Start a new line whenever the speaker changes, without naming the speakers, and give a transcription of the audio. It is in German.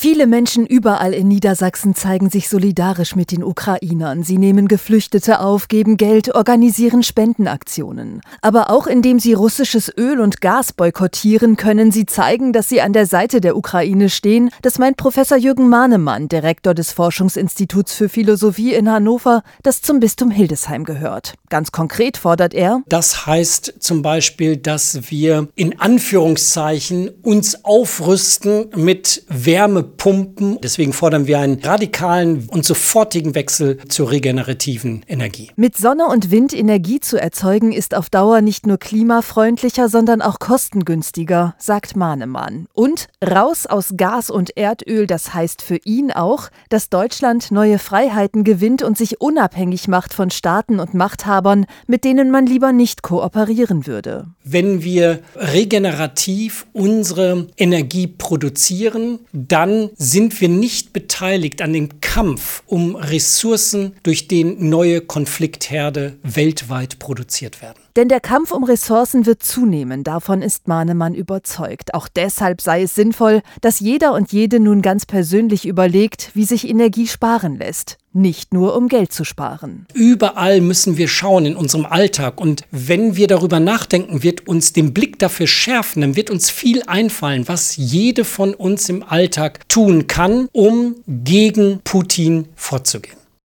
Viele Menschen überall in Niedersachsen zeigen sich solidarisch mit den Ukrainern. Sie nehmen Geflüchtete auf, geben Geld, organisieren Spendenaktionen. Aber auch indem sie russisches Öl und Gas boykottieren, können sie zeigen, dass sie an der Seite der Ukraine stehen. Das meint Professor Jürgen Mahnemann, Direktor des Forschungsinstituts für Philosophie in Hannover, das zum Bistum Hildesheim gehört. Ganz konkret fordert er,
das heißt zum Beispiel, dass wir in Anführungszeichen uns aufrüsten mit Wärme pumpen. Deswegen fordern wir einen radikalen und sofortigen Wechsel zur regenerativen Energie.
Mit Sonne und Wind Energie zu erzeugen, ist auf Dauer nicht nur klimafreundlicher, sondern auch kostengünstiger, sagt Mahnemann. Und raus aus Gas und Erdöl, das heißt für ihn auch, dass Deutschland neue Freiheiten gewinnt und sich unabhängig macht von Staaten und Machthabern, mit denen man lieber nicht kooperieren würde.
Wenn wir regenerativ unsere Energie produzieren, dann sind wir nicht beteiligt an dem Kampf um Ressourcen, durch den neue Konfliktherde weltweit produziert werden.
Denn der Kampf um Ressourcen wird zunehmen, davon ist Mahnemann überzeugt. Auch deshalb sei es sinnvoll, dass jeder und jede nun ganz persönlich überlegt, wie sich Energie sparen lässt. Nicht nur um Geld zu sparen.
Überall müssen wir schauen in unserem Alltag. Und wenn wir darüber nachdenken, wird uns den Blick dafür schärfen, dann wird uns viel einfallen, was jede von uns im Alltag tun kann, um gegen Putin vorzugehen.